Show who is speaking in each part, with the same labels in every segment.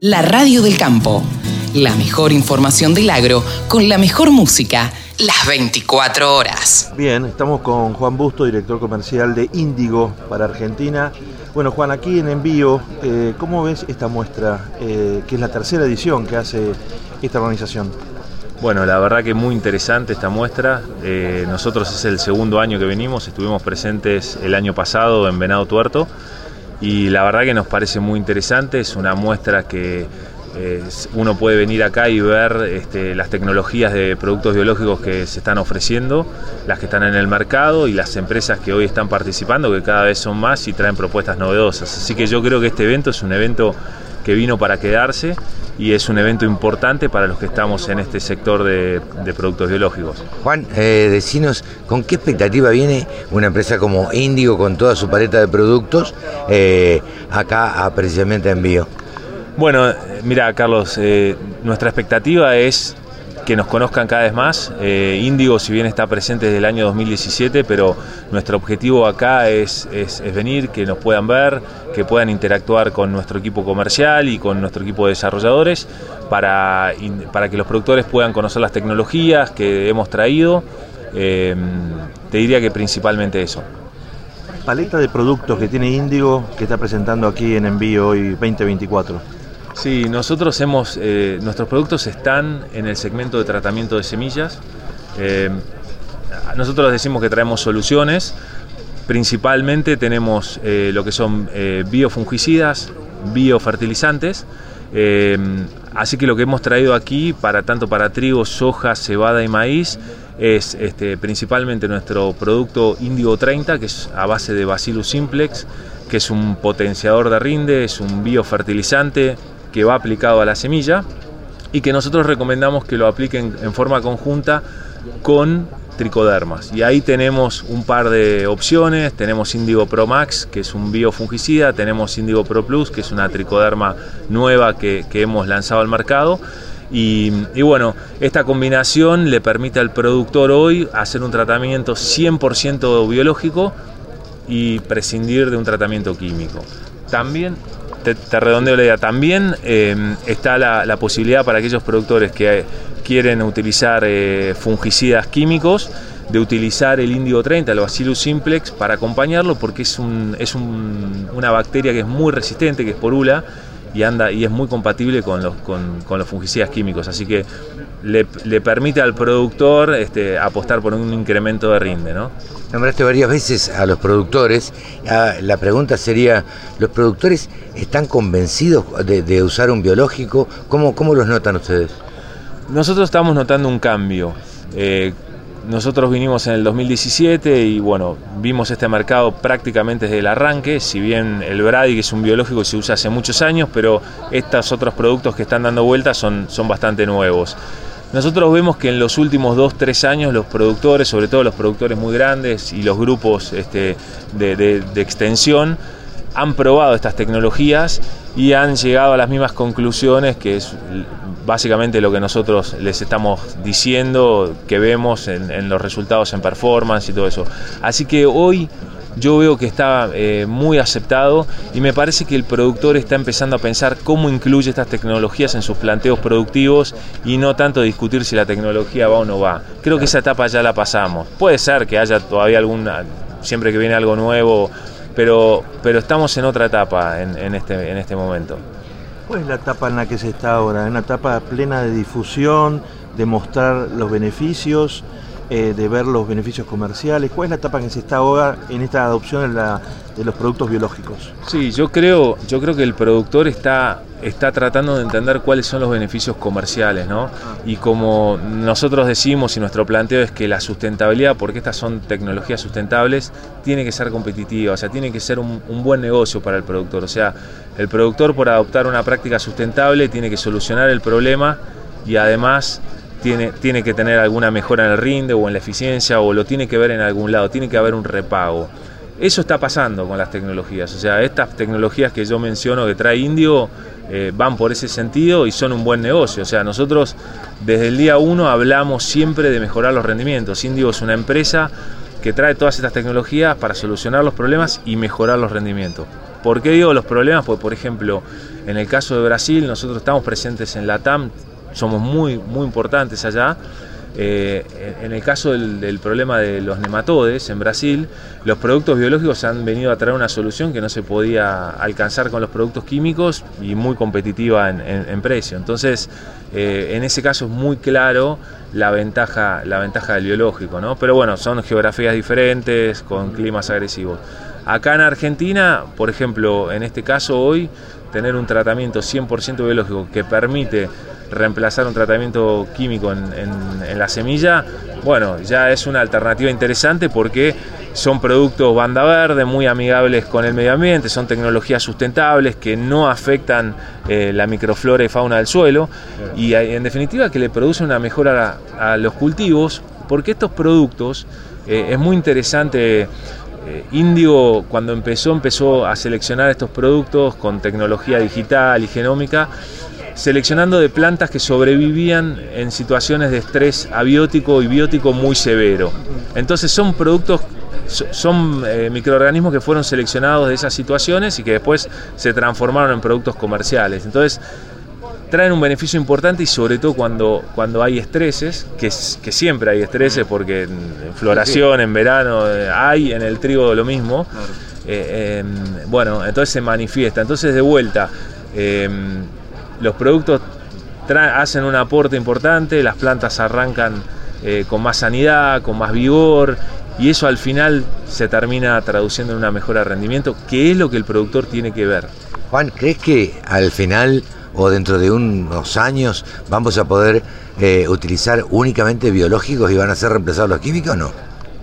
Speaker 1: La radio del campo. La mejor información del agro con la mejor música las 24 horas.
Speaker 2: Bien, estamos con Juan Busto, director comercial de Índigo para Argentina. Bueno, Juan, aquí en envío, eh, ¿cómo ves esta muestra, eh, que es la tercera edición que hace esta organización?
Speaker 3: Bueno, la verdad que muy interesante esta muestra. Eh, nosotros es el segundo año que venimos, estuvimos presentes el año pasado en Venado Tuerto y la verdad que nos parece muy interesante, es una muestra que eh, uno puede venir acá y ver este, las tecnologías de productos biológicos que se están ofreciendo, las que están en el mercado y las empresas que hoy están participando, que cada vez son más y traen propuestas novedosas. Así que yo creo que este evento es un evento que vino para quedarse y es un evento importante para los que estamos en este sector de, productos biológicos.
Speaker 4: Juan, eh, decinos, ¿con qué expectativa viene una empresa como Índigo con toda su paleta de productos eh, acá a precisamente envío?
Speaker 3: Bueno, mira Carlos, eh, nuestra expectativa es que nos conozcan cada vez más. Eh, Índigo, si bien está presente desde el año 2017, pero nuestro objetivo acá es, es, venir, que nos puedan ver, que puedan interactuar con nuestro equipo comercial y con nuestro equipo de desarrolladores para, para que los productores puedan conocer las tecnologías que hemos traído. Eh, te diría que principalmente eso.
Speaker 2: Paleta de productos que tiene Índigo que está presentando aquí en envío hoy 2024.
Speaker 3: Sí, nosotros hemos, eh, nuestros productos están en el segmento de tratamiento de semillas. Eh, nosotros decimos que traemos soluciones. Principalmente tenemos eh, lo que son biofungicidas, biofertilizantes. así que lo que hemos traído aquí, para tanto para trigo, soja, cebada y maíz, es este, principalmente nuestro producto Indigo 30, que es a base de Bacillus simplex, que es un potenciador de rinde, es un biofertilizante, que va aplicado a la semilla y que nosotros recomendamos que lo apliquen en forma conjunta con tricodermas. Y ahí tenemos un par de opciones, tenemos Indigo Pro Max, que es un biofungicida, tenemos Indigo Pro Plus, que es una tricoderma nueva que, hemos lanzado al mercado. Y, y, bueno, esta combinación le permite al productor hoy hacer un tratamiento 100% biológico y prescindir de un tratamiento químico. También te, redondeo la idea. También em, está la, posibilidad para aquellos productores que quieren utilizar eh, fungicidas químicos de utilizar el índigo 30, el Bacillus simplex, para acompañarlo porque es, un, es una bacteria que es muy resistente, que es porula y anda y es muy compatible con los, con, los fungicidas químicos. Así que le, permite al productor este, apostar por un incremento de rinde. ¿no?
Speaker 4: Nombraste varias veces a los productores. Ah, la pregunta sería, ¿los productores están convencidos de, usar un biológico? ¿Cómo, ¿Cómo, los notan ustedes?
Speaker 3: Nosotros estamos notando un cambio. Eh, nosotros vinimos en el 2017 y bueno, vimos este mercado prácticamente desde el arranque, si bien el Brady, que es un biológico, se usa hace muchos años, pero estos otros productos que están dando vueltas son, son bastante nuevos. Nosotros vemos que en los últimos 2-3 años los productores, sobre todo los productores muy grandes y los grupos este, de extensión, han probado estas tecnologías y han llegado a las mismas conclusiones que es básicamente lo que nosotros les estamos diciendo, que vemos en, los resultados en performance y todo eso. Así que hoy yo veo que está eh, muy aceptado y me parece que el productor está empezando a pensar cómo incluye estas tecnologías en sus planteos productivos y no tanto discutir si la tecnología va o no va. Creo que esa etapa ya la pasamos. Puede ser que haya todavía alguna, siempre que viene algo nuevo, pero, pero estamos en otra etapa en, este, en este momento.
Speaker 2: ¿Cuál es la etapa en la que se está ahora? ¿En una etapa plena de difusión, de mostrar los beneficios, eh, de ver los beneficios comerciales? ¿Cuál es la etapa que se está ahora en esta adopción de los productos biológicos?
Speaker 3: Sí, yo creo, yo creo que el productor está, está tratando de entender cuáles son los beneficios comerciales, ¿no? Y como nosotros decimos y nuestro planteo es que la sustentabilidad, porque estas son tecnologías sustentables, tiene que ser competitiva, o sea, tiene que ser un, un buen negocio para el productor. O sea, el productor por adoptar una práctica sustentable tiene que solucionar el problema y además tiene, tiene que tener alguna mejora en el rinde o en la eficiencia o lo tiene que ver en algún lado, tiene que haber un repago. Eso está pasando con las tecnologías, o sea, estas tecnologías que yo menciono que trae Indio eh, van por ese sentido y son un buen negocio. O sea, nosotros desde el día uno hablamos siempre de mejorar los rendimientos. Indio es una empresa que trae todas estas tecnologías para solucionar los problemas y mejorar los rendimientos. ¿Por qué digo los problemas? Pues, por ejemplo, en el caso de Brasil, nosotros estamos presentes en la TAM, somos muy, muy importantes allá. Eh, en el caso del, problema de los nematodes en Brasil, los productos biológicos han venido a traer una solución que no se podía alcanzar con los productos químicos y muy competitiva en, precio. Entonces, eh, en ese caso es muy claro la ventaja, la ventaja del biológico, ¿no? Pero bueno, son geografías diferentes, con climas agresivos. Acá en Argentina, por ejemplo, en este caso hoy, tener un tratamiento 100% biológico que permite reemplazar un tratamiento químico en, la semilla, bueno, ya es una alternativa interesante porque son productos banda verde, muy amigables con el medio ambiente, son tecnologías sustentables que no afectan eh, la microflora y fauna del suelo y en definitiva que le producen una mejora a, los cultivos porque estos productos eh, es muy interesante. Eh, Indio cuando empezó empezó a seleccionar estos productos con tecnología digital y genómica seleccionando de plantas que sobrevivían en situaciones de estrés abiótico y biótico muy severo. Entonces son productos, son eh, microorganismos que fueron seleccionados de esas situaciones y que después se transformaron en productos comerciales. Entonces traen un beneficio importante y sobre todo cuando, cuando hay estreses, que, que siempre hay estreses porque en floración, en verano, eh, hay en el trigo lo mismo. Eh, em, bueno, entonces se manifiesta. Entonces de vuelta, em, los productos hacen un aporte importante, las plantas arrancan eh, con más sanidad, con más vigor, y eso al final se termina traduciendo en una mejora de rendimiento, que es lo que el productor tiene que ver.
Speaker 4: Juan, ¿crees que al final o dentro de unos años vamos a poder eh, utilizar únicamente biológicos y van a ser reemplazados los químicos o no?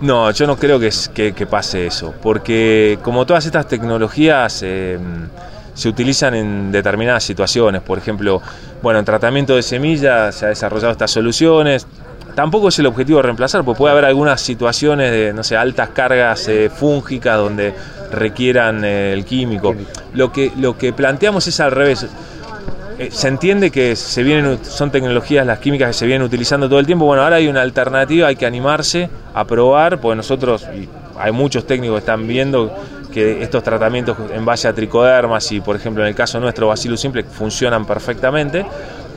Speaker 3: No, yo no creo que, que, pase eso, porque como todas estas tecnologías... Eh, se utilizan en determinadas situaciones. Por ejemplo, bueno, en tratamiento de semillas se han desarrollado estas soluciones. Tampoco es el objetivo de reemplazar, porque puede haber algunas situaciones de, no sé, altas cargas eh, fúngicas donde requieran eh, el químico. Lo que, lo que planteamos es al revés. Eh, se entiende que se vienen, son tecnologías, las químicas que se vienen utilizando todo el tiempo. Bueno, ahora hay una alternativa, hay que animarse a probar, porque nosotros, y hay muchos técnicos que están viendo que estos tratamientos en base a tricodermas y por ejemplo en el caso nuestro Bacillus simple funcionan perfectamente,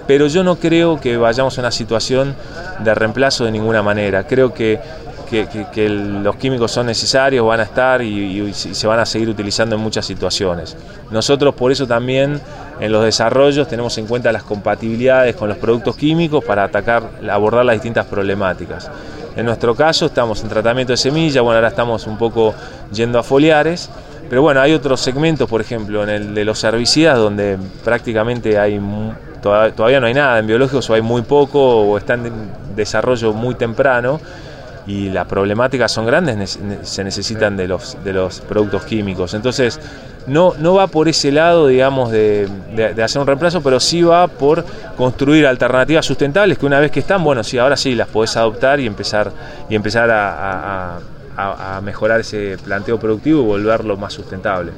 Speaker 3: pero yo no creo que vayamos a una situación de reemplazo de ninguna manera. Creo que, que, los químicos son necesarios, van a estar y, se van a seguir utilizando en muchas situaciones. Nosotros por eso también en los desarrollos tenemos en cuenta las compatibilidades con los productos químicos para atacar, abordar las distintas problemáticas. En nuestro caso estamos en tratamiento de semilla, bueno, ahora estamos un poco yendo a foliares, pero bueno, hay otros segmentos, por ejemplo, en el de los herbicidas, donde prácticamente hay todavía no hay nada, en biológicos o hay muy poco o están en desarrollo muy temprano y las problemáticas son grandes, se necesitan de los, de los productos químicos. Entonces, no, no va por ese lado, digamos, de, hacer un reemplazo, pero sí va por construir alternativas sustentables que una vez que están, bueno, sí, ahora sí las podés adoptar y empezar, y empezar a, mejorar ese planteo productivo y volverlo más sustentable.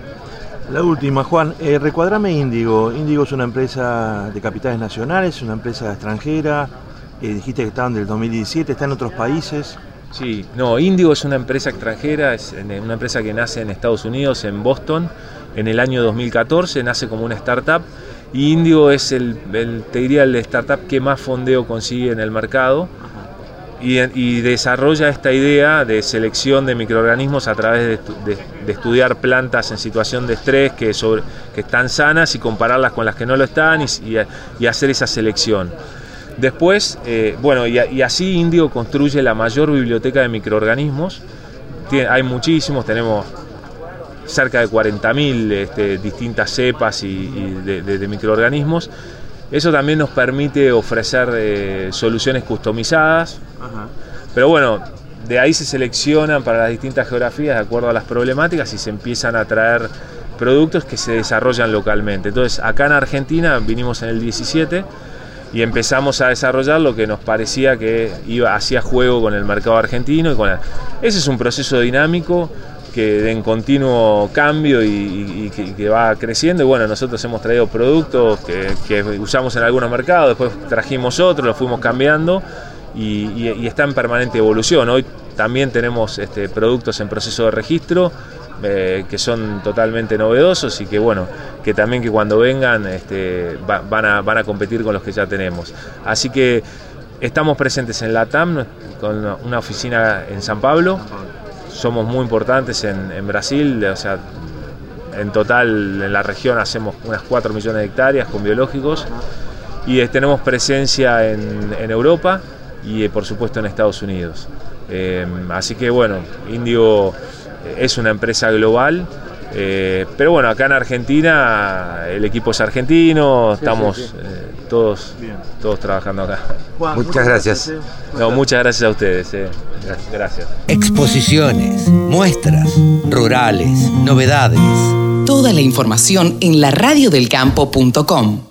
Speaker 2: La última, Juan, eh, recuadrame Índigo. Índigo es una empresa de capitales nacionales, una empresa extranjera. Eh, dijiste que estaban del 2017, está en otros países.
Speaker 3: Sí, no, Índigo es una empresa extranjera, es una empresa que nace en Estados Unidos, en Boston en el año 2014, nace como una startup y Indio es el, te diría, el startup que más fondeo consigue en el mercado y, desarrolla esta idea de selección de microorganismos a través de, estudiar plantas en situación de estrés que, están sanas y compararlas con las que no lo están y, hacer esa selección. Después, eh, bueno, y, así Indio construye la mayor biblioteca de microorganismos. hay muchísimos, tenemos cerca de 40.000 este, distintas cepas y, de, microorganismos. Eso también nos permite ofrecer eh, soluciones customizadas. Pero bueno, de ahí se seleccionan para las distintas geografías de acuerdo a las problemáticas y se empiezan a traer productos que se desarrollan localmente. Entonces, acá en Argentina vinimos en el 17 y empezamos a desarrollar lo que nos parecía que iba hacía juego con el mercado argentino y con ese es un proceso dinámico que en continuo cambio y, que, va creciendo. Y bueno, nosotros hemos traído productos que, usamos en algunos mercados, después trajimos otros, los fuimos cambiando y, está en permanente evolución. Hoy también tenemos este, productos en proceso de registro eh, que son totalmente novedosos y que bueno, que también que cuando vengan este, van, a, van a competir con los que ya tenemos. Así que estamos presentes en la TAM con una oficina en San Pablo, somos muy importantes en, Brasil, o sea, en total en la región hacemos unas 4 millones de hectáreas con biológicos y tenemos presencia en, Europa y por supuesto en Estados Unidos. Eh, así que bueno, Indio es una empresa global. Eh, pero bueno, acá en Argentina el equipo es argentino, estamos eh, todos, todos trabajando acá.
Speaker 4: muchas gracias.
Speaker 3: No, muchas gracias a ustedes. Eh. Gracias.
Speaker 5: Exposiciones, muestras, rurales, novedades.
Speaker 1: Toda la información en laradiodelcampo.com.